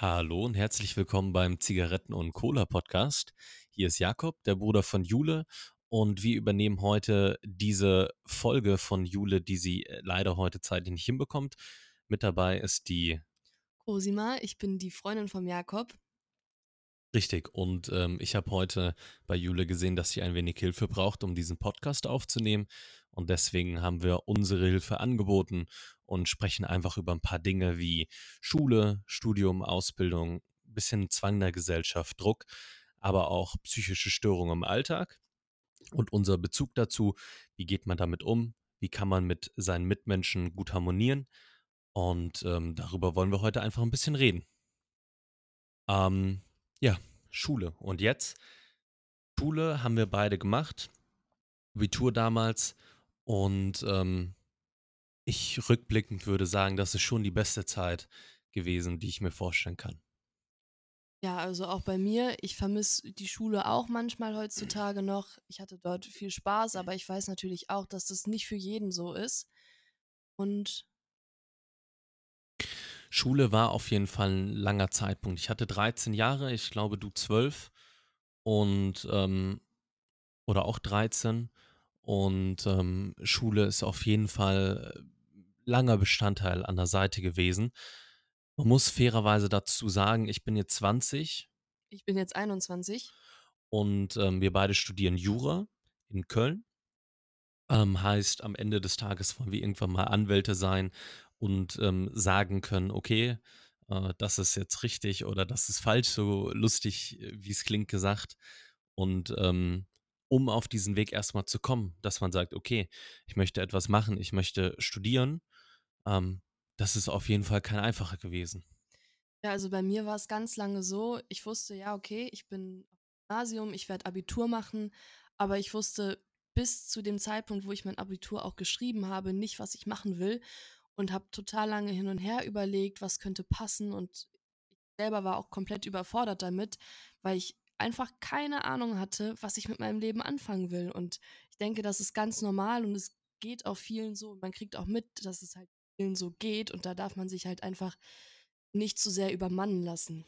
Hallo und herzlich willkommen beim Zigaretten und Cola Podcast. Hier ist Jakob, der Bruder von Jule, und wir übernehmen heute diese Folge von Jule, die sie äh, leider heute zeitlich nicht hinbekommt. Mit dabei ist die Cosima, ich bin die Freundin von Jakob. Richtig, und ähm, ich habe heute bei Jule gesehen, dass sie ein wenig Hilfe braucht, um diesen Podcast aufzunehmen. Und deswegen haben wir unsere Hilfe angeboten und sprechen einfach über ein paar Dinge wie Schule, Studium, Ausbildung, bisschen Zwang der Gesellschaft, Druck, aber auch psychische Störungen im Alltag. Und unser Bezug dazu, wie geht man damit um, wie kann man mit seinen Mitmenschen gut harmonieren. Und ähm, darüber wollen wir heute einfach ein bisschen reden. Ähm, ja, Schule. Und jetzt? Schule haben wir beide gemacht. Abitur damals. Und ähm, ich rückblickend würde sagen, das ist schon die beste Zeit gewesen, die ich mir vorstellen kann. Ja, also auch bei mir. Ich vermisse die Schule auch manchmal heutzutage noch. Ich hatte dort viel Spaß, aber ich weiß natürlich auch, dass das nicht für jeden so ist. Und Schule war auf jeden Fall ein langer Zeitpunkt. Ich hatte 13 Jahre, ich glaube du 12 und ähm, oder auch 13 und ähm, Schule ist auf jeden Fall äh, langer Bestandteil an der Seite gewesen. Man muss fairerweise dazu sagen, ich bin jetzt 20 ich bin jetzt 21. und ähm, wir beide studieren Jura in Köln. Ähm, heißt, am Ende des Tages wollen wir irgendwann mal Anwälte sein und ähm, sagen können, okay, äh, das ist jetzt richtig oder das ist falsch, so lustig, äh, wie es klingt, gesagt. Und ähm, um auf diesen Weg erstmal zu kommen, dass man sagt, okay, ich möchte etwas machen, ich möchte studieren, ähm, das ist auf jeden Fall kein einfacher gewesen. Ja, also bei mir war es ganz lange so, ich wusste, ja, okay, ich bin auf Gymnasium, ich werde Abitur machen, aber ich wusste bis zu dem Zeitpunkt, wo ich mein Abitur auch geschrieben habe, nicht, was ich machen will und habe total lange hin und her überlegt, was könnte passen und ich selber war auch komplett überfordert damit, weil ich einfach keine Ahnung hatte, was ich mit meinem Leben anfangen will. Und ich denke, das ist ganz normal und es geht auch vielen so. Man kriegt auch mit, dass es halt vielen so geht und da darf man sich halt einfach nicht zu sehr übermannen lassen.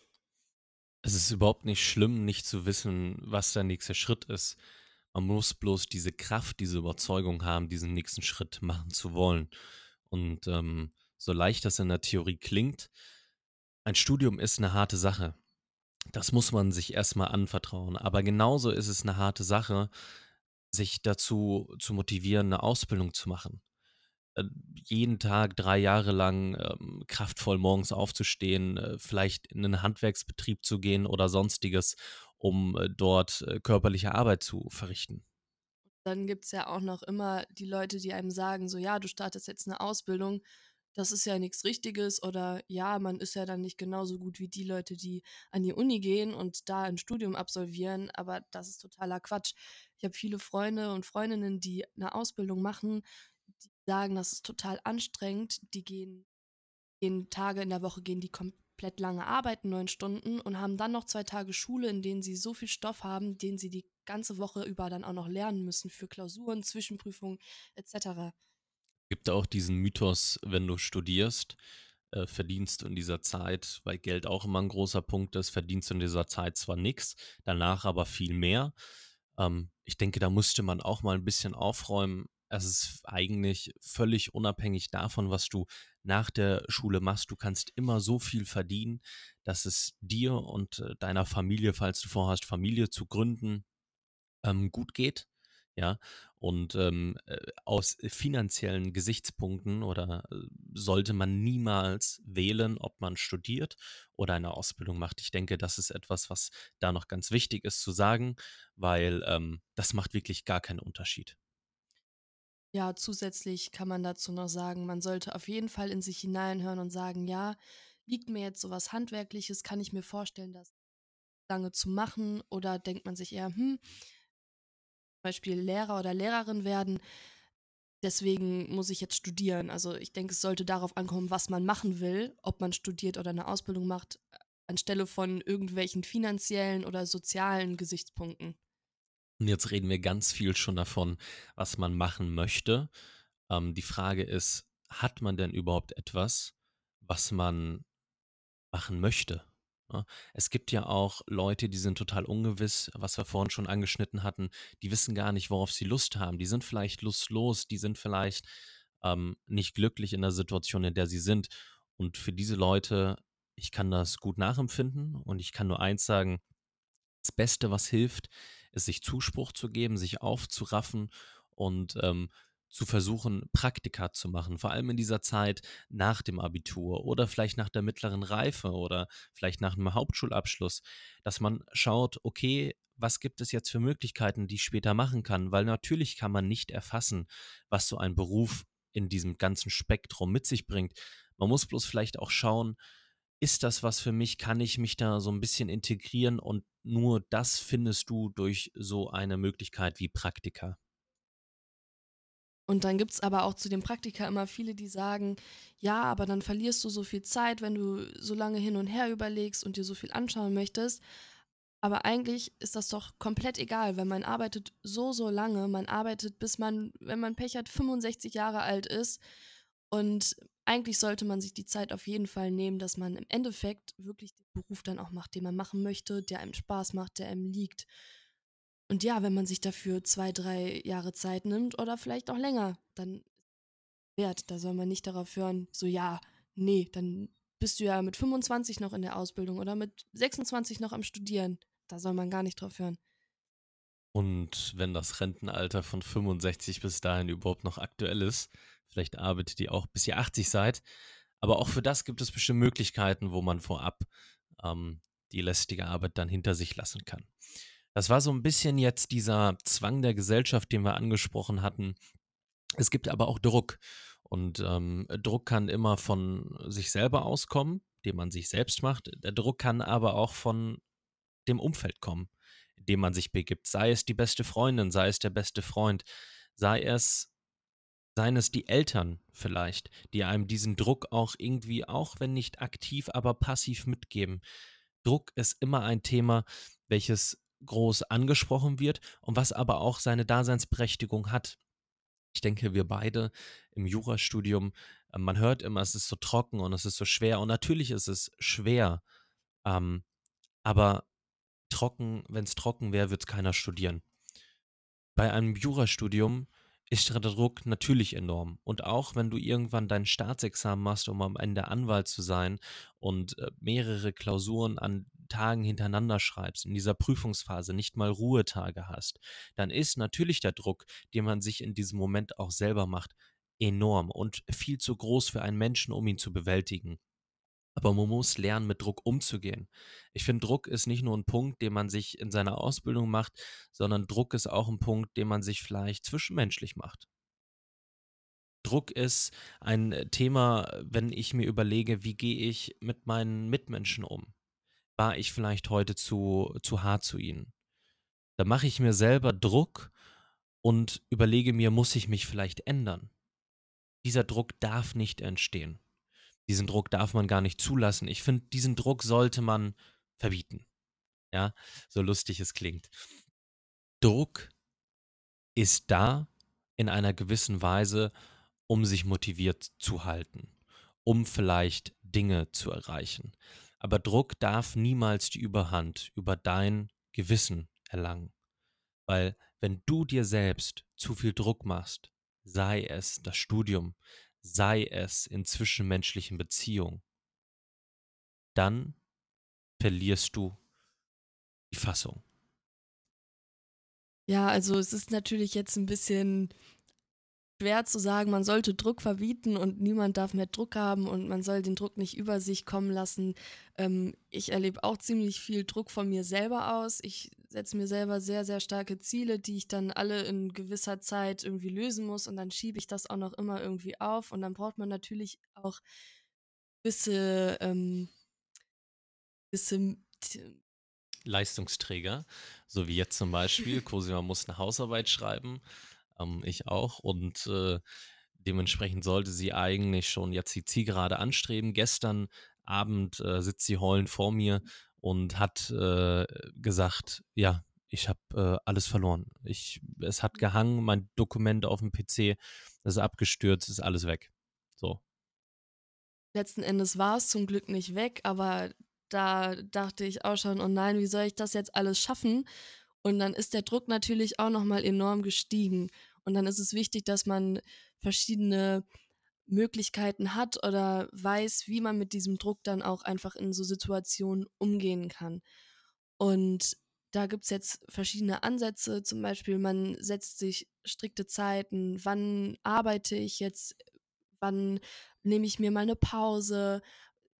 Es ist überhaupt nicht schlimm, nicht zu wissen, was der nächste Schritt ist. Man muss bloß diese Kraft, diese Überzeugung haben, diesen nächsten Schritt machen zu wollen. Und ähm, so leicht das in der Theorie klingt, ein Studium ist eine harte Sache. Das muss man sich erstmal anvertrauen. Aber genauso ist es eine harte Sache, sich dazu zu motivieren, eine Ausbildung zu machen. Äh, jeden Tag drei Jahre lang ähm, kraftvoll morgens aufzustehen, äh, vielleicht in einen Handwerksbetrieb zu gehen oder sonstiges, um äh, dort äh, körperliche Arbeit zu verrichten. Dann gibt es ja auch noch immer die Leute, die einem sagen, so ja, du startest jetzt eine Ausbildung, das ist ja nichts Richtiges oder ja, man ist ja dann nicht genauso gut wie die Leute, die an die Uni gehen und da ein Studium absolvieren, aber das ist totaler Quatsch. Ich habe viele Freunde und Freundinnen, die eine Ausbildung machen, die sagen, das ist total anstrengend, die gehen, gehen Tage in der Woche, gehen die komplett lange arbeiten, neun Stunden und haben dann noch zwei Tage Schule, in denen sie so viel Stoff haben, den sie die ganze Woche über dann auch noch lernen müssen für Klausuren, Zwischenprüfungen etc. Gibt auch diesen Mythos, wenn du studierst, äh, verdienst in dieser Zeit, weil Geld auch immer ein großer Punkt ist, verdienst du in dieser Zeit zwar nichts, danach aber viel mehr. Ähm, ich denke, da musste man auch mal ein bisschen aufräumen. Es ist eigentlich völlig unabhängig davon, was du nach der Schule machst. Du kannst immer so viel verdienen, dass es dir und äh, deiner Familie, falls du vorhast, Familie zu gründen, ähm, gut geht, ja, und ähm, äh, aus finanziellen Gesichtspunkten oder äh, sollte man niemals wählen, ob man studiert oder eine Ausbildung macht. Ich denke, das ist etwas, was da noch ganz wichtig ist zu sagen, weil ähm, das macht wirklich gar keinen Unterschied. Ja, zusätzlich kann man dazu noch sagen, man sollte auf jeden Fall in sich hineinhören und sagen, ja, liegt mir jetzt sowas Handwerkliches, kann ich mir vorstellen, das lange zu machen oder denkt man sich eher, hm, Beispiel Lehrer oder Lehrerin werden. Deswegen muss ich jetzt studieren. Also ich denke, es sollte darauf ankommen, was man machen will, ob man studiert oder eine Ausbildung macht, anstelle von irgendwelchen finanziellen oder sozialen Gesichtspunkten. Und jetzt reden wir ganz viel schon davon, was man machen möchte. Ähm, die Frage ist, hat man denn überhaupt etwas, was man machen möchte? Es gibt ja auch Leute, die sind total ungewiss, was wir vorhin schon angeschnitten hatten. Die wissen gar nicht, worauf sie Lust haben. Die sind vielleicht lustlos, die sind vielleicht ähm, nicht glücklich in der Situation, in der sie sind. Und für diese Leute, ich kann das gut nachempfinden und ich kann nur eins sagen, das Beste, was hilft, ist, sich Zuspruch zu geben, sich aufzuraffen und ähm, zu versuchen, Praktika zu machen, vor allem in dieser Zeit nach dem Abitur oder vielleicht nach der mittleren Reife oder vielleicht nach einem Hauptschulabschluss, dass man schaut, okay, was gibt es jetzt für Möglichkeiten, die ich später machen kann, weil natürlich kann man nicht erfassen, was so ein Beruf in diesem ganzen Spektrum mit sich bringt. Man muss bloß vielleicht auch schauen, ist das was für mich? Kann ich mich da so ein bisschen integrieren? Und nur das findest du durch so eine Möglichkeit wie Praktika. Und dann gibt es aber auch zu den Praktika immer viele, die sagen, ja, aber dann verlierst du so viel Zeit, wenn du so lange hin und her überlegst und dir so viel anschauen möchtest. Aber eigentlich ist das doch komplett egal, weil man arbeitet so, so lange. Man arbeitet, bis man, wenn man Pech hat, 65 Jahre alt ist. Und eigentlich sollte man sich die Zeit auf jeden Fall nehmen, dass man im Endeffekt wirklich den Beruf dann auch macht, den man machen möchte, der einem Spaß macht, der einem liegt. Und ja, wenn man sich dafür zwei, drei Jahre Zeit nimmt oder vielleicht auch länger, dann wert. Da soll man nicht darauf hören, so ja, nee, dann bist du ja mit 25 noch in der Ausbildung oder mit 26 noch am Studieren. Da soll man gar nicht drauf hören. Und wenn das Rentenalter von 65 bis dahin überhaupt noch aktuell ist, vielleicht arbeitet ihr auch bis ihr 80 seid. Aber auch für das gibt es bestimmte Möglichkeiten, wo man vorab ähm, die lästige Arbeit dann hinter sich lassen kann. Das war so ein bisschen jetzt dieser Zwang der Gesellschaft, den wir angesprochen hatten. Es gibt aber auch Druck. Und ähm, Druck kann immer von sich selber auskommen, den man sich selbst macht. Der Druck kann aber auch von dem Umfeld kommen, in dem man sich begibt. Sei es die beste Freundin, sei es der beste Freund, sei es, seien es die Eltern vielleicht, die einem diesen Druck auch irgendwie, auch wenn nicht aktiv, aber passiv mitgeben. Druck ist immer ein Thema, welches groß angesprochen wird und was aber auch seine Daseinsberechtigung hat. Ich denke, wir beide im Jurastudium, äh, man hört immer, es ist so trocken und es ist so schwer. Und natürlich ist es schwer. Ähm, aber trocken, wenn es trocken wäre, würde es keiner studieren. Bei einem Jurastudium ist der Druck natürlich enorm. Und auch wenn du irgendwann dein Staatsexamen machst, um am Ende Anwalt zu sein und äh, mehrere Klausuren an Tagen hintereinander schreibst, in dieser Prüfungsphase nicht mal Ruhetage hast, dann ist natürlich der Druck, den man sich in diesem Moment auch selber macht, enorm und viel zu groß für einen Menschen, um ihn zu bewältigen. Aber man muss lernen, mit Druck umzugehen. Ich finde, Druck ist nicht nur ein Punkt, den man sich in seiner Ausbildung macht, sondern Druck ist auch ein Punkt, den man sich vielleicht zwischenmenschlich macht. Druck ist ein äh, Thema, wenn ich mir überlege, wie gehe ich mit meinen Mitmenschen um? War ich vielleicht heute zu, zu hart zu ihnen? Da mache ich mir selber Druck und überlege mir, muss ich mich vielleicht ändern? Dieser Druck darf nicht entstehen. Diesen Druck darf man gar nicht zulassen. Ich finde, diesen Druck sollte man verbieten. Ja, so lustig es klingt. Druck ist da in einer gewissen Weise, um sich motiviert zu halten, um vielleicht Dinge zu erreichen. Aber Druck darf niemals die Überhand über dein Gewissen erlangen. Weil wenn du dir selbst zu viel Druck machst, sei es das Studium, sei es in zwischenmenschlichen Beziehungen, dann verlierst du die Fassung. Ja, also es ist natürlich jetzt ein bisschen schwer zu sagen, man sollte Druck verbieten und niemand darf mehr Druck haben und man soll den Druck nicht über sich kommen lassen. Ähm, ich erlebe auch ziemlich viel Druck von mir selber aus. Ich setze mir selber sehr, sehr starke Ziele, die ich dann alle in gewisser Zeit irgendwie lösen muss und dann schiebe ich das auch noch immer irgendwie auf und dann braucht man natürlich auch gewisse, ähm, gewisse Leistungsträger, so wie jetzt zum Beispiel. Cosima muss eine Hausarbeit schreiben ähm, ich auch. Und äh, dementsprechend sollte sie eigentlich schon jetzt die Zielgerade anstreben. Gestern Abend äh, sitzt sie heulend vor mir und hat äh, gesagt, ja, ich habe äh, alles verloren. Ich, es hat gehangen, mein Dokument auf dem PC, ist abgestürzt, ist alles weg. So. Letzten Endes war es zum Glück nicht weg, aber da dachte ich auch schon: „Oh nein, wie soll ich das jetzt alles schaffen?“ Und dann ist der Druck natürlich auch noch mal enorm gestiegen. Und dann ist es wichtig, dass man verschiedene Möglichkeiten hat oder weiß, wie man mit diesem Druck dann auch einfach in so Situationen umgehen kann. Und da gibt's jetzt verschiedene Ansätze, zum Beispiel man setzt sich strikte Zeiten. Wann arbeite ich jetzt? Wann nehme ich mir mal 'ne Pause?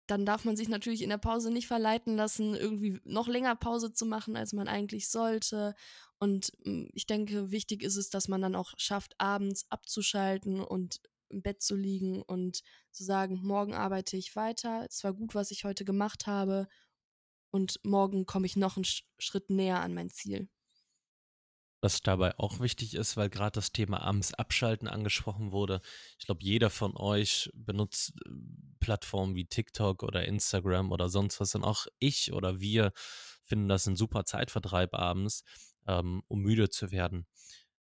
Dann darf man sich natürlich in der Pause nicht verleiten lassen, irgendwie noch länger Pause zu machen, als man eigentlich sollte. Und, hm, ich denke, wichtig ist es, dass man dann auch schafft, abends abzuschalten und im Bett zu liegen und zu sagen: „Morgen arbeite ich weiter. Es war gut, was ich heute gemacht habe und morgen komme ich noch 'n Sch Schritt näher an mein Ziel.“ Was dabei auch wichtig ist, weil grad das Thema abends abschalten angesprochen wurde. Ich glaube, jeder von euch benutzt, äh, Plattformen wie TikTok oder Instagram oder sonst was und auch ich oder wir finden das 'n super Zeitvertreib abends, ähm, um müde zu werden.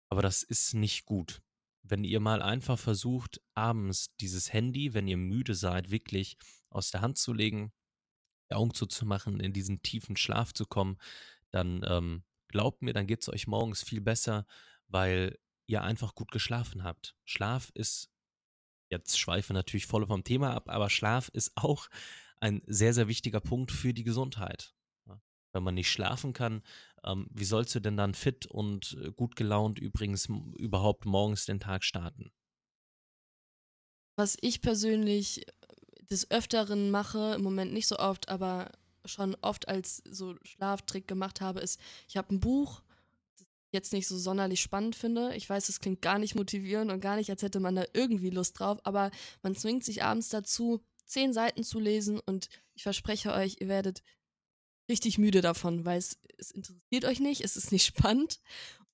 Aber das ist nicht gut. Wenn ihr mal einfach versucht, abends dieses Handy, wenn ihr müde seid, wirklich aus der Hand zu legen, die Augen zuzumachen, in diesen tiefen Schlaf zu kommen, dann, ähm, glaubt mir, dann geht's euch morgens viel besser, weil ihr einfach gut geschlafen habt. Schlaf ist jetzt schweifen wir natürlich voll vom Thema ab, aber Schlaf ist auch ein sehr, sehr wichtiger Punkt für die Gesundheit? Wenn man nicht schlafen kann, ähm, wie sollst du denn dann fit und, äh, gut gelaunt übrigens überhaupt morgens den Tag starten? Was ich persönlich, äh, des Öfteren mache, im Moment nicht so oft, aber schon oft als so Schlaftrick gemacht habe, ist, ich habe 'n Buch, das jetzt nicht so sonderlich spannend finde. Ich weiß, das klingt gar nicht motivierend und gar nicht, als hätte man da irgendwie Lust drauf, aber man zwingt sich abends dazu, 10 Seiten zu lesen und ich verspreche euch, ihr werdet richtig müde davon, weil es es interessiert euch nicht, es ist nicht spannend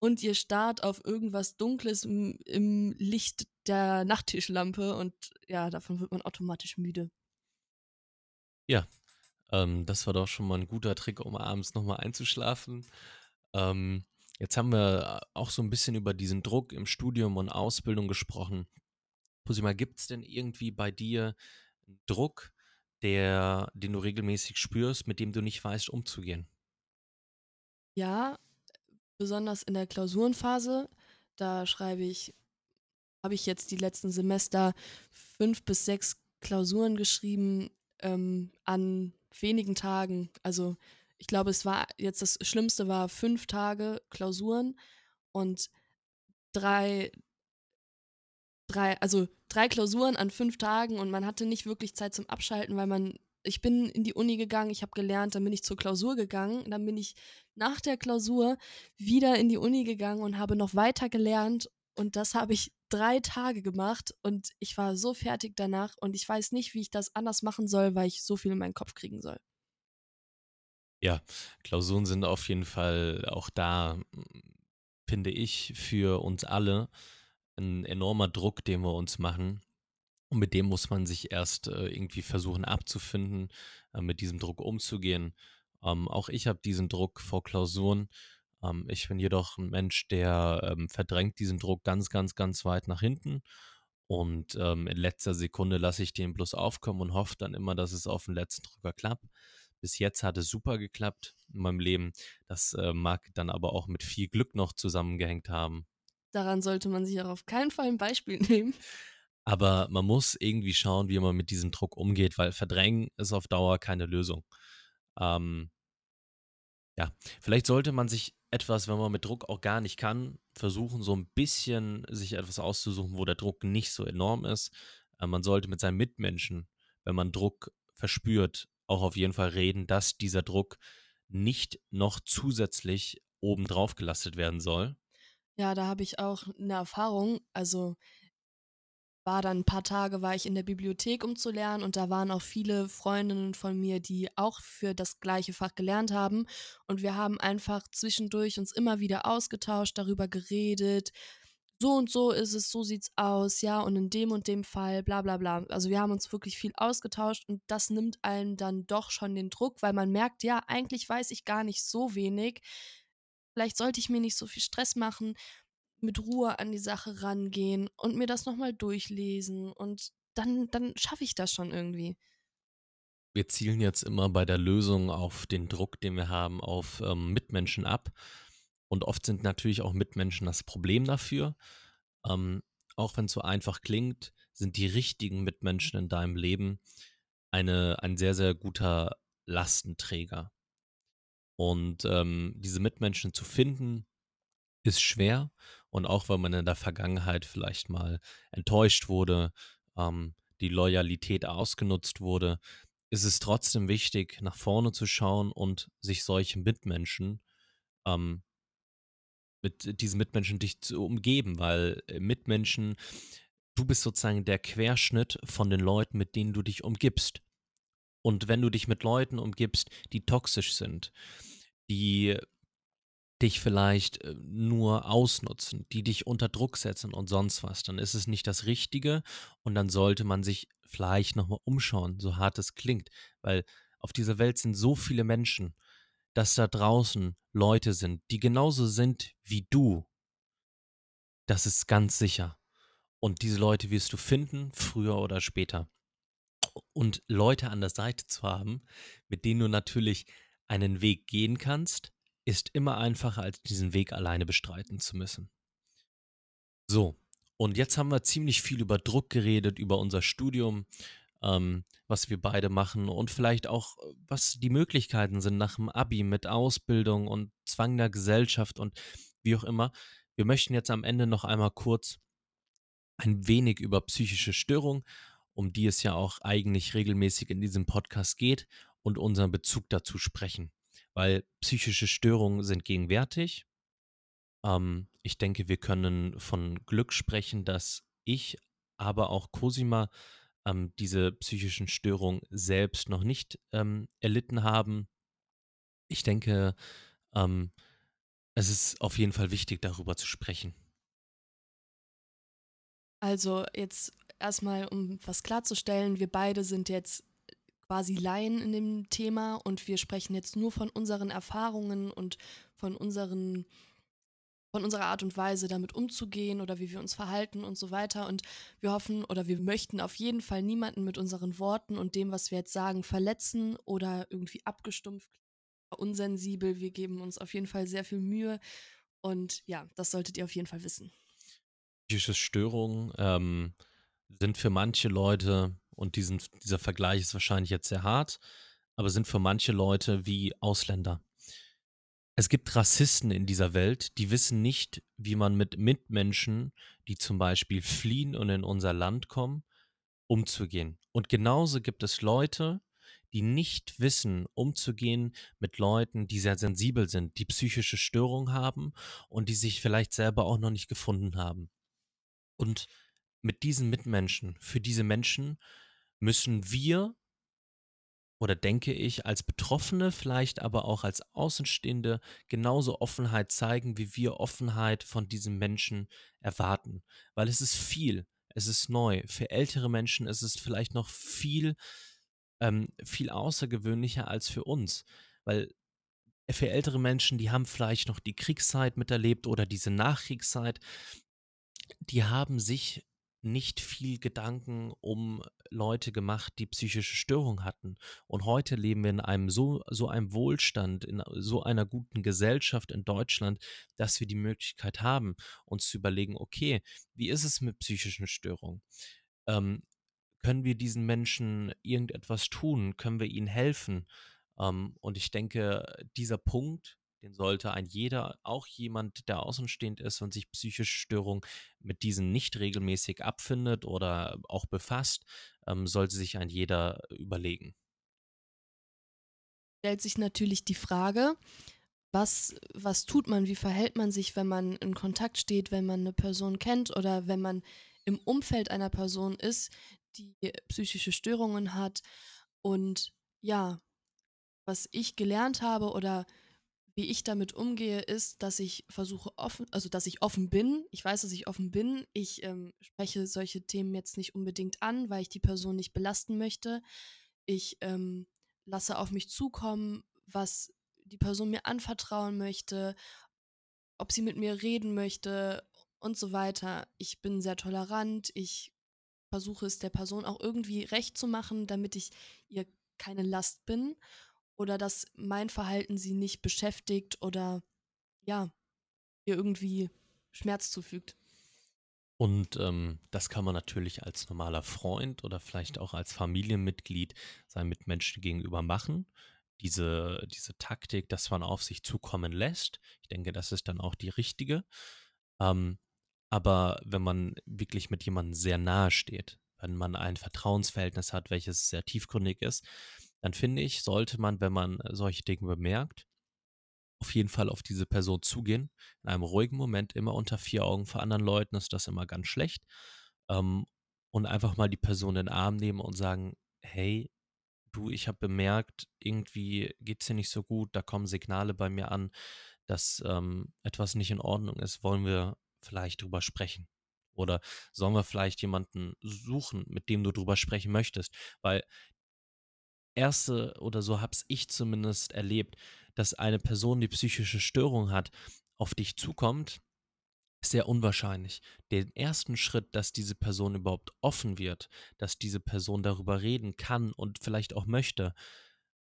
und ihr starrt auf irgendwas Dunkles im im Licht der Nachttischlampe und ja, davon wird man automatisch müde. Ja, ähm, das war doch schon mal 'n guter Trick, um abends noch mal einzuschlafen. Ähm, jetzt haben wir auch so 'n bisschen über diesen Druck im Studium und Ausbildung gesprochen. Cosima, gibt's denn irgendwie bei dir Druck, der den du regelmäßig spürst, mit dem du nicht weißt, umzugehen? Ja, besonders in der Klausurenphase, da schreibe ich habe ich jetzt die letzten Semester 5 bis 6 Klausuren geschrieben, ähm, an wenigen Tagen. Also, ich glaube, es war jetzt das Schlimmste war 5 Tage Klausuren und 3 3 also 3 Klausuren an 5 Tagen und man hatte nicht wirklich Zeit zum Abschalten, weil man ich bin in die Uni gegangen, ich habe gelernt, dann bin ich zur Klausur gegangen, dann bin ich nach der Klausur wieder in die Uni gegangen und habe noch weiter gelernt und das habe ich 3 Tage gemacht und ich war so fertig danach und ich weiß nicht, wie ich das anders machen soll, weil ich so viel in meinen Kopf kriegen soll. Ja, Klausuren sind auf jeden Fall auch da, finde ich, für uns alle 'n enormer Druck, den wir uns machen. Und mit dem muss man sich erst, äh, irgendwie versuchen abzufinden, äh, mit diesem Druck umzugehen. Ähm, auch ich habe diesen Druck vor Klausuren. Ähm, ich bin jedoch 'n Mensch, der, ähm, verdrängt diesen Druck ganz, ganz, ganz weit nach hinten und, ähm, in letzter Sekunde lasse ich den bloß aufkommen und hoffe dann immer, dass es auf 'n letzten Drücker klappt. Bis jetzt hat es super geklappt in meinem Leben. Das, äh, mag dann aber auch mit viel Glück noch zusammengehängt haben. Daran sollte man sich auch auf keinen Fall 'n Beispiel nehmen. Aber man muss irgendwie schauen, wie man mit diesem Druck umgeht, weil verdrängen ist auf Dauer keine Lösung. Ähm ja, vielleicht sollte man sich etwas, wenn man mit Druck auch gar nicht kann, versuchen, so 'n bisschen sich etwas auszusuchen, wo der Druck nicht so enorm ist. Äh, man sollte mit seinen Mitmenschen, wenn man Druck verspürt, auch auf jeden Fall reden, dass dieser Druck nicht noch zusätzlich obendrauf gelastet werden soll. Ja, da habe ich auch 'ne Erfahrung. Also war dann 'n paar Tage war ich in der Bibliothek, um zu lernen und da waren auch viele Freundinnen von mir, die auch für das gleiche Fach gelernt haben und wir haben einfach zwischendurch uns immer wieder ausgetauscht, darüber geredet: „So und so ist es, so sieht's aus, ja, und in dem und dem Fall bla bla bla.“ Also, wir haben uns wirklich viel ausgetauscht und das nimmt einem dann doch schon den Druck, weil man merkt: „Ja, eigentlich weiß ich gar nicht so wenig. Vielleicht sollte ich mir nicht so viel Stress machen, mit Ruhe an die Sache rangehen und mir das noch mal durchlesen und dann dann schaffe ich das schon irgendwie.“ Wir zielen jetzt immer bei der Lösung auf den Druck, den wir haben, auf ähm, Mitmenschen ab. Und oft sind natürlich auch Mitmenschen das Problem dafür. Ähm, auch wenn es so einfach klingt, sind die richtigen Mitmenschen in deinem Leben eine, ein sehr, sehr guter Lastenträger. Und ähm, diese Mitmenschen zu finden, ist schwer. Und auch wenn man in der Vergangenheit vielleicht mal enttäuscht wurde, ähm, die Loyalität ausgenutzt wurde, ist es trotzdem wichtig, nach vorne zu schauen und sich solche Mitmenschen, ähm, mit diesen Mitmenschen dich zu umgeben, weil äh, Mitmenschen, du bist sozusagen der Querschnitt von den Leuten, mit denen du dich umgibst. Und wenn du dich mit Leuten umgibst, die toxisch sind, die dich vielleicht äh, nur ausnutzen, die dich unter Druck setzen und sonst was, dann ist es nicht das Richtige und dann sollte man sich vielleicht nochmal umschauen, so hart es klingt, weil auf dieser Welt sind so viele Menschen, dass da draußen Leute sind, die genauso sind wie du. Das ist ganz sicher. Und diese Leute wirst du finden, früher oder später. Und Leute an der Seite zu haben, mit denen du natürlich einen Weg gehen kannst, ist immer einfacher, als diesen Weg alleine bestreiten zu müssen. So, und jetzt haben wir ziemlich viel über Druck geredet, über unser Studium, ähm, was wir beide machen und vielleicht auch, was die Möglichkeiten sind nach dem Abi mit Ausbildung und Zwang der Gesellschaft und wie auch immer. Wir möchten jetzt am Ende noch einmal kurz ein wenig über psychische Störung, um die es ja auch eigentlich regelmäßig in diesem Podcast geht, und unseren Bezug dazu sprechen weil psychische Störungen sind gegenwärtig. Ähm, ich denke, wir können von Glück sprechen, dass ich, aber auch Cosima ähm, diese psychischen Störungen selbst noch nicht ähm, erlitten haben. Ich denke, ähm, es ist auf jeden Fall wichtig, darüber zu sprechen. Also jetzt erstmal, um was klarzustellen, wir beide sind jetzt quasi Laien in dem Thema und wir sprechen jetzt nur von unseren Erfahrungen und von unseren von unserer Art und Weise damit umzugehen oder wie wir uns verhalten und so weiter. Und wir hoffen oder wir möchten auf jeden Fall niemanden mit unseren Worten und dem, was wir jetzt sagen, verletzen oder irgendwie abgestumpft, unsensibel. Wir geben uns auf jeden Fall sehr viel Mühe. Und ja, das solltet ihr auf jeden Fall wissen. Psychische Störungen ähm, sind für manche Leute und diesen, dieser Vergleich ist wahrscheinlich jetzt sehr hart, aber sind für manche Leute wie Ausländer. Es gibt Rassisten in dieser Welt, die wissen nicht, wie man mit Mitmenschen, die zum Beispiel fliehen und in unser Land kommen, umzugehen. Und genauso gibt es Leute, die nicht wissen, umzugehen mit Leuten, die sehr sensibel sind, die psychische Störungen haben und die sich vielleicht selber auch noch nicht gefunden haben. Und mit diesen Mitmenschen, für diese Menschen müssen wir oder denke ich, als Betroffene, vielleicht aber auch als Außenstehende, genauso Offenheit zeigen, wie wir Offenheit von diesen Menschen erwarten. Weil es ist viel, es ist neu. Für ältere Menschen ist es vielleicht noch viel, ähm, viel außergewöhnlicher als für uns. Weil für ältere Menschen, die haben vielleicht noch die Kriegszeit miterlebt oder diese Nachkriegszeit, die haben sich nicht viel Gedanken um Leute gemacht, die psychische Störungen hatten. Und heute leben wir in einem so, so einem Wohlstand, in so einer guten Gesellschaft in Deutschland, dass wir die Möglichkeit haben, uns zu überlegen, okay, wie ist es mit psychischen Störungen? Ähm, können wir diesen Menschen irgendetwas tun? Können wir ihnen helfen? Ähm, und ich denke, dieser Punkt, den sollte ein jeder, auch jemand, der außenstehend ist und sich psychische Störungen mit diesen nicht regelmäßig abfindet oder auch befasst, ähm, sollte sich ein jeder überlegen. Stellt sich natürlich die Frage, was, was tut man, wie verhält man sich, wenn man in Kontakt steht, wenn man eine Person kennt oder wenn man im Umfeld einer Person ist, die psychische Störungen hat. Und ja, was ich gelernt habe oder wie ich damit umgehe, ist, dass ich versuche offen, also dass ich offen bin. Ich weiß, dass ich offen bin. Ich ähm, spreche solche Themen jetzt nicht unbedingt an, weil ich die Person nicht belasten möchte. Ich ähm, lasse auf mich zukommen, was die Person mir anvertrauen möchte, ob sie mit mir reden möchte und so weiter. Ich bin sehr tolerant. Ich versuche es der Person auch irgendwie recht zu machen, damit ich ihr keine Last bin oder dass mein Verhalten sie nicht beschäftigt oder ja, ihr irgendwie Schmerz zufügt. Und ähm, das kann man natürlich als normaler Freund oder vielleicht auch als Familienmitglied seinen Mitmenschen gegenüber machen. Diese, diese Taktik, dass man auf sich zukommen lässt. Ich denke, das ist dann auch die richtige. Ähm, aber wenn man wirklich mit jemandem sehr nahe steht, wenn man ein Vertrauensverhältnis hat, welches sehr tiefgründig ist, dann finde ich, sollte man, wenn man solche Dinge bemerkt, auf jeden Fall auf diese Person zugehen. In einem ruhigen Moment, immer unter vier Augen vor anderen Leuten ist das immer ganz schlecht. Ähm, und einfach mal die Person in den Arm nehmen und sagen, hey, du, ich habe bemerkt, irgendwie geht es dir nicht so gut, da kommen Signale bei mir an, dass ähm, etwas nicht in Ordnung ist, wollen wir vielleicht drüber sprechen. Oder sollen wir vielleicht jemanden suchen, mit dem du drüber sprechen möchtest? Weil erste, oder so habe ich zumindest erlebt, dass eine Person, die psychische Störung hat, auf dich zukommt, ist sehr unwahrscheinlich. Den ersten Schritt, dass diese Person überhaupt offen wird, dass diese Person darüber reden kann und vielleicht auch möchte,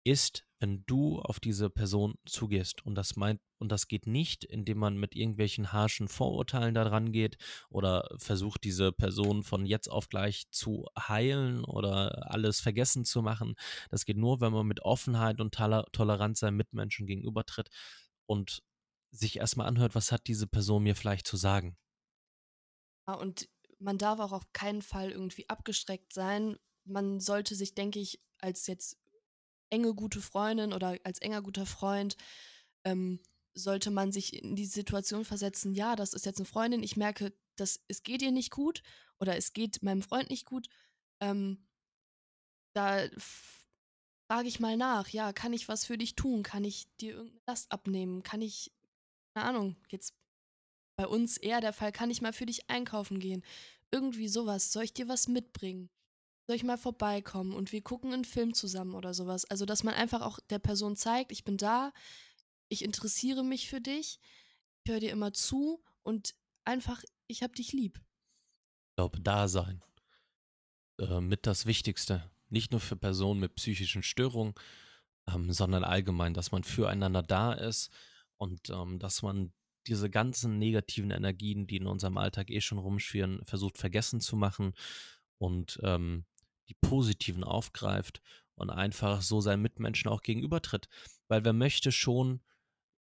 ist, wenn du auf diese Person zugehst. Und das meint, und das geht nicht, indem man mit irgendwelchen harschen Vorurteilen daran geht oder versucht, diese Person von jetzt auf gleich zu heilen oder alles vergessen zu machen. Das geht nur, wenn man mit Offenheit und Toleranz seinen Mitmenschen gegenübertritt und sich erstmal anhört, was hat diese Person mir vielleicht zu sagen. Ja, und man darf auch auf keinen Fall irgendwie abgestreckt sein. Man sollte sich, denke ich, als jetzt enge gute Freundin oder als enger guter Freund ähm, sollte man sich in die Situation versetzen, ja, das ist jetzt eine Freundin, ich merke, dass es geht ihr nicht gut oder es geht meinem Freund nicht gut. Ähm, da frage ich mal nach, ja, kann ich was für dich tun? Kann ich dir irgendeine Last abnehmen? Kann ich, keine Ahnung, jetzt bei uns eher der Fall, kann ich mal für dich einkaufen gehen? Irgendwie sowas. Soll ich dir was mitbringen? Soll ich mal vorbeikommen und wir gucken einen Film zusammen oder sowas. Also, dass man einfach auch der Person zeigt, ich bin da, ich interessiere mich für dich, ich höre dir immer zu und einfach, ich hab dich lieb. Ich glaube, Dasein. Äh, mit das Wichtigste. Nicht nur für Personen mit psychischen Störungen, ähm, sondern allgemein, dass man füreinander da ist und ähm, dass man diese ganzen negativen Energien, die in unserem Alltag eh schon rumschwirren, versucht vergessen zu machen und ähm, die positiven aufgreift und einfach so seinen Mitmenschen auch gegenübertritt. Weil wer möchte schon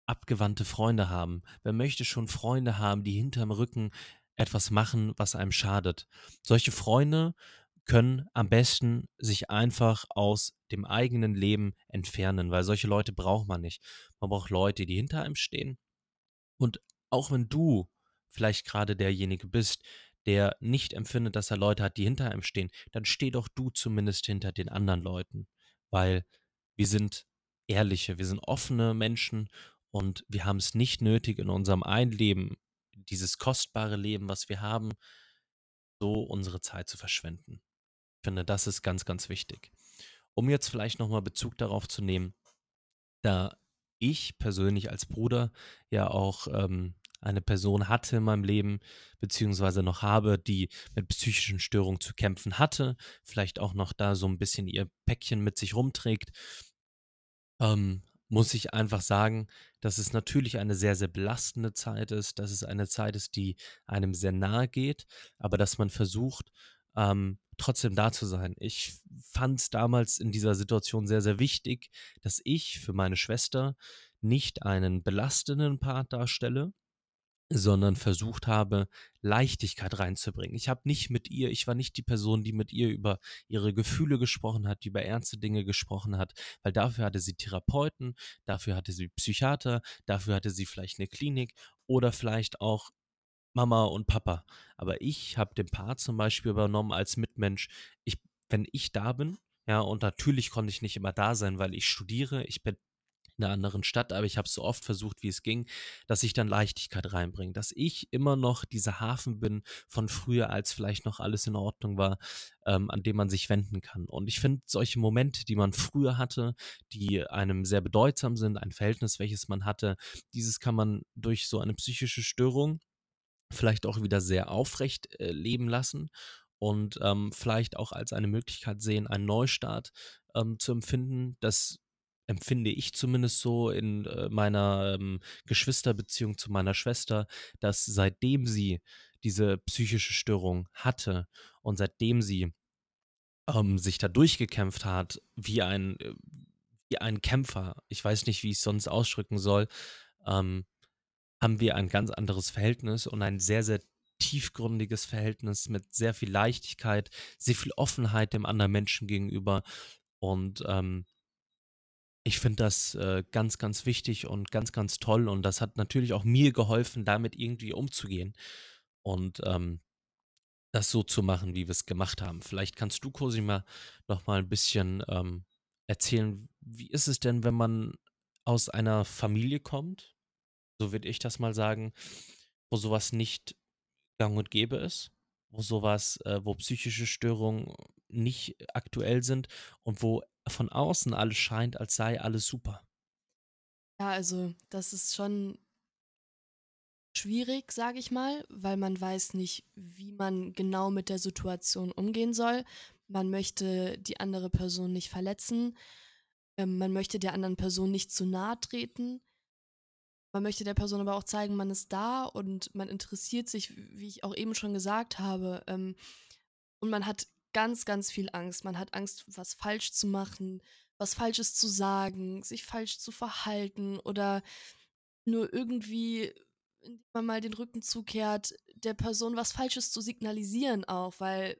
abgewandte Freunde haben? Wer möchte schon Freunde haben, die hinterm Rücken etwas machen, was einem schadet? Solche Freunde können am besten sich einfach aus dem eigenen Leben entfernen, weil solche Leute braucht man nicht. Man braucht Leute, die hinter einem stehen. Und auch wenn du vielleicht gerade derjenige bist, der nicht empfindet, dass er Leute hat, die hinter ihm stehen, dann steh doch du zumindest hinter den anderen Leuten. Weil wir sind ehrliche, wir sind offene Menschen und wir haben es nicht nötig, in unserem Einleben, dieses kostbare Leben, was wir haben, so unsere Zeit zu verschwenden. Ich finde, das ist ganz, ganz wichtig. Um jetzt vielleicht nochmal Bezug darauf zu nehmen, da ich persönlich als Bruder ja auch ähm, eine Person hatte in meinem Leben, beziehungsweise noch habe, die mit psychischen Störungen zu kämpfen hatte, vielleicht auch noch da so ein bisschen ihr Päckchen mit sich rumträgt, ähm, muss ich einfach sagen, dass es natürlich eine sehr, sehr belastende Zeit ist, dass es eine Zeit ist, die einem sehr nahe geht, aber dass man versucht, ähm, trotzdem da zu sein. Ich fand es damals in dieser Situation sehr, sehr wichtig, dass ich für meine Schwester nicht einen belastenden Part darstelle, sondern versucht habe, Leichtigkeit reinzubringen. Ich habe nicht mit ihr, ich war nicht die Person, die mit ihr über ihre Gefühle gesprochen hat, die über ernste Dinge gesprochen hat, weil dafür hatte sie Therapeuten, dafür hatte sie Psychiater, dafür hatte sie vielleicht eine Klinik oder vielleicht auch Mama und Papa. Aber ich habe den Part zum Beispiel übernommen als Mitmensch. Ich, wenn ich da bin, ja, und natürlich konnte ich nicht immer da sein, weil ich studiere, ich bin in einer anderen Stadt, aber ich habe so oft versucht, wie es ging, dass ich dann Leichtigkeit reinbringe, dass ich immer noch dieser Hafen bin von früher, als vielleicht noch alles in Ordnung war, ähm, an dem man sich wenden kann. Und ich finde solche Momente, die man früher hatte, die einem sehr bedeutsam sind, ein Verhältnis, welches man hatte, dieses kann man durch so eine psychische Störung vielleicht auch wieder sehr aufrecht äh, leben lassen und ähm, vielleicht auch als eine Möglichkeit sehen, einen Neustart ähm, zu empfinden. Das empfinde ich zumindest so in äh, meiner ähm, Geschwisterbeziehung zu meiner Schwester, dass seitdem sie diese psychische Störung hatte und seitdem sie ähm, sich da durchgekämpft hat, wie ein, äh, wie ein Kämpfer, ich weiß nicht, wie ich es sonst ausdrücken soll, ähm, haben wir ein ganz anderes Verhältnis und ein sehr, sehr tiefgründiges Verhältnis mit sehr viel Leichtigkeit, sehr viel Offenheit dem anderen Menschen gegenüber. Und ähm, ich finde das äh, ganz, ganz wichtig und ganz, ganz toll. Und das hat natürlich auch mir geholfen, damit irgendwie umzugehen. Und ähm, das so zu machen, wie wir es gemacht haben. Vielleicht kannst du, Cosima, noch mal ein bisschen ähm, erzählen, wie ist es denn, wenn man aus einer Familie kommt, so würde ich das mal sagen, wo sowas nicht gang und gäbe ist, wo sowas, äh, wo psychische Störungen nicht aktuell sind und wo von außen alles scheint, als sei alles super. Ja, also das ist schon schwierig, sage ich mal, weil man weiß nicht, wie man genau mit der Situation umgehen soll. Man möchte die andere Person nicht verletzen. Ähm, man möchte der anderen Person nicht zu nahe treten. Man möchte der Person aber auch zeigen, man ist da und man interessiert sich, wie ich auch eben schon gesagt habe. Ähm, und man hat ganz, ganz viel Angst. Man hat Angst, was falsch zu machen, was Falsches zu sagen, sich falsch zu verhalten oder nur irgendwie, indem man mal den Rücken zukehrt, der Person was Falsches zu signalisieren auch, weil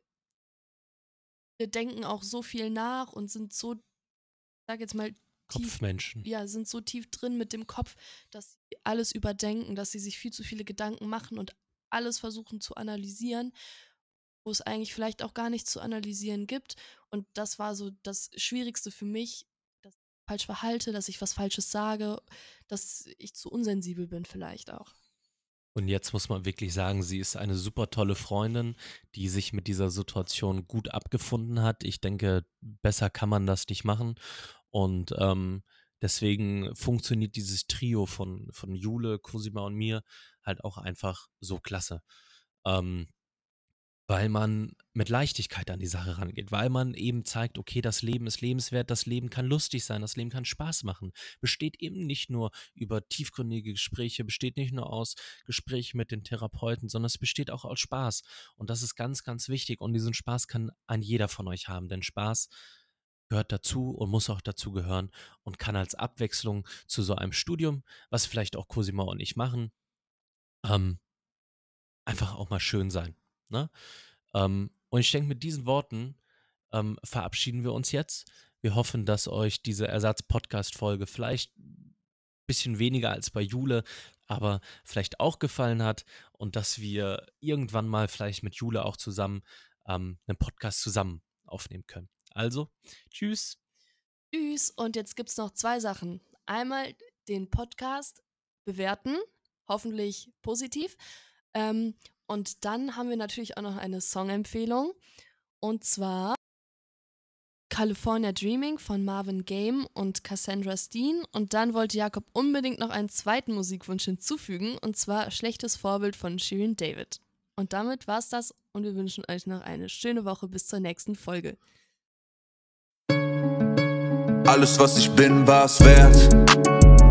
wir denken auch so viel nach und sind so, sag jetzt mal, tief, Kopfmenschen. ja, sind so tief drin mit dem Kopf, dass sie alles überdenken, dass sie sich viel zu viele Gedanken machen und alles versuchen zu analysieren, wo es eigentlich vielleicht auch gar nichts zu analysieren gibt. Und das war so das Schwierigste für mich, dass ich falsch verhalte, dass ich was Falsches sage, dass ich zu unsensibel bin vielleicht auch. Und jetzt muss man wirklich sagen, sie ist eine super tolle Freundin, die sich mit dieser Situation gut abgefunden hat. Ich denke, besser kann man das nicht machen. Und ähm, deswegen funktioniert dieses Trio von, von Jule, Cosima und mir halt auch einfach so klasse. Ähm, weil man mit Leichtigkeit an die Sache rangeht, weil man eben zeigt, okay, das Leben ist lebenswert, das Leben kann lustig sein, das Leben kann Spaß machen. Besteht eben nicht nur über tiefgründige Gespräche, besteht nicht nur aus Gesprächen mit den Therapeuten, sondern es besteht auch aus Spaß. Und das ist ganz, ganz wichtig. Und diesen Spaß kann ein jeder von euch haben, denn Spaß gehört dazu und muss auch dazu gehören und kann als Abwechslung zu so einem Studium, was vielleicht auch Cosima und ich machen, ähm, einfach auch mal schön sein. Ne? Ähm, und ich denke, mit diesen Worten ähm, verabschieden wir uns jetzt. Wir hoffen, dass euch diese Ersatz-Podcast-Folge vielleicht ein bisschen weniger als bei Jule, aber vielleicht auch gefallen hat und dass wir irgendwann mal vielleicht mit Jule auch zusammen ähm, einen Podcast zusammen aufnehmen können. Also, tschüss. Tschüss. Und jetzt gibt es noch zwei Sachen. Einmal den Podcast bewerten, hoffentlich positiv. Ähm, und dann haben wir natürlich auch noch eine Songempfehlung. Und zwar California Dreaming von Marvin Game und Cassandra Steen. Und dann wollte Jakob unbedingt noch einen zweiten Musikwunsch hinzufügen, und zwar Schlechtes Vorbild von Shirin David. Und damit war's das und wir wünschen euch noch eine schöne Woche bis zur nächsten Folge. Alles, was ich bin, war es wert.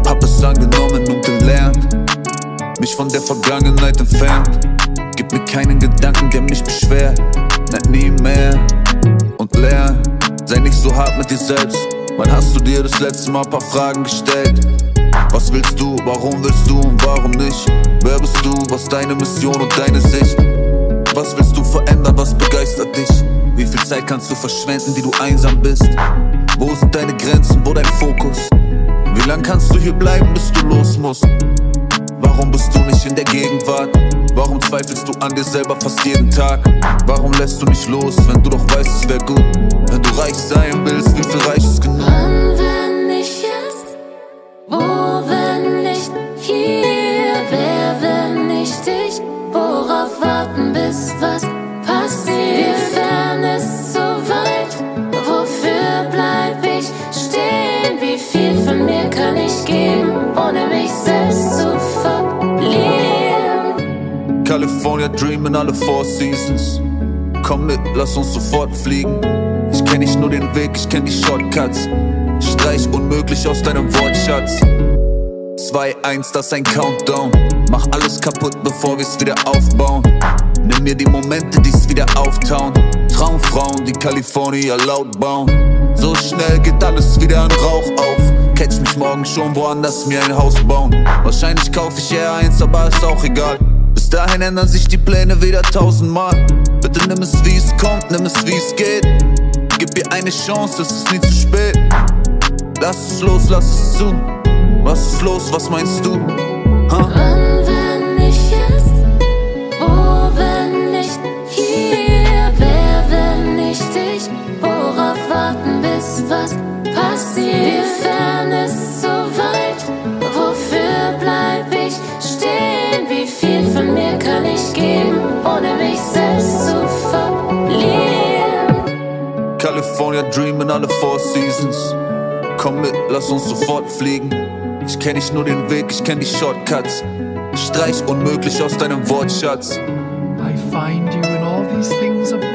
Hab es angenommen und gelernt. Mich von der Vergangenheit entfernt. Gib mir keinen Gedanken, der mich beschwert. Nein, nie mehr. Und leer. Sei nicht so hart mit dir selbst. Wann hast du dir das letzte Mal ein paar Fragen gestellt? Was willst du, warum willst du und warum nicht? Wer bist du, was deine Mission und deine Sicht? Was willst du verändern, was begeistert dich? Wie viel Zeit kannst du verschwenden, die du einsam bist? Wo sind deine Grenzen, wo dein Fokus? Wie lang kannst du hier bleiben, bis du los musst? Warum bist du nicht in der Gegenwart? Warum zweifelst du an dir selber fast jeden Tag? Warum lässt du nicht los, wenn du doch weißt, es wär gut? Wenn du reich sein willst, wie viel reich ist genug? Wann, wenn nicht jetzt? Wo, wenn nicht hier? Wer, wenn nicht ich? Worauf warten, bis was passiert? Wiefern ist California Dream in alle Four Seasons. Komm mit, lass uns sofort fliegen. Ich kenn ich nur den Weg, ich kenn die Shortcuts. Streich unmöglich aus deinem Wortschatz. 2-1, das ist ein Countdown. Mach alles kaputt, bevor wir's wieder aufbauen. Nimm mir die Momente, die's wieder auftauen. Traumfrauen, die California laut bauen. So schnell geht alles wieder in Rauch auf. Catch mich morgen schon woanders mir ein Haus bauen. Wahrscheinlich kauf ich eher eins, aber ist auch egal. Dahin ändern sich die Pläne wieder tausendmal. Bitte nimm es wie es kommt, nimm es wie es geht. Gib ihr eine Chance, es ist nie zu spät. Lass es los, lass es zu. Was ist los, was meinst du? California Dream in alle Four Seasons. Komm mit, lass uns sofort fliegen. Ich kenn nicht nur den Weg, ich kenn die Shortcuts. Streich unmöglich aus deinem Wortschatz. I find you in all these things of.